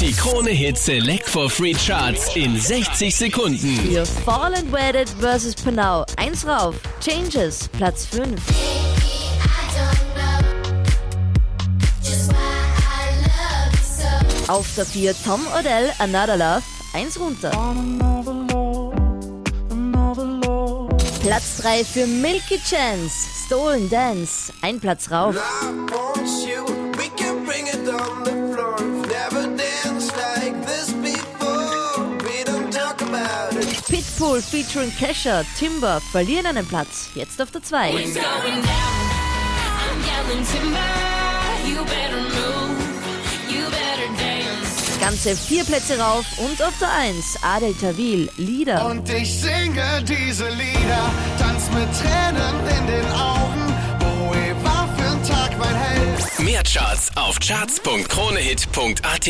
Die Krone Hit Select for Free Charts in 60 Sekunden. Für Fall and Wedded vs. Panau. Eins rauf. Changes. Platz 5. Auf der 4 Tom Odell, Another Love. Eins runter. Platz 3 für Milky Chance. Stolen Dance. Ein Platz rauf. Pitbull featuring Kesha, Timber verlieren einen Platz. Jetzt auf der 2. Ganze vier Plätze rauf und auf der 1 Adel Tawil, Lieder. Und ich singe diese Lieder, tanz mit Tränen in den Augen. Boe war für ein Tag mein Held. Mehr Charts auf charts.kronehit.at.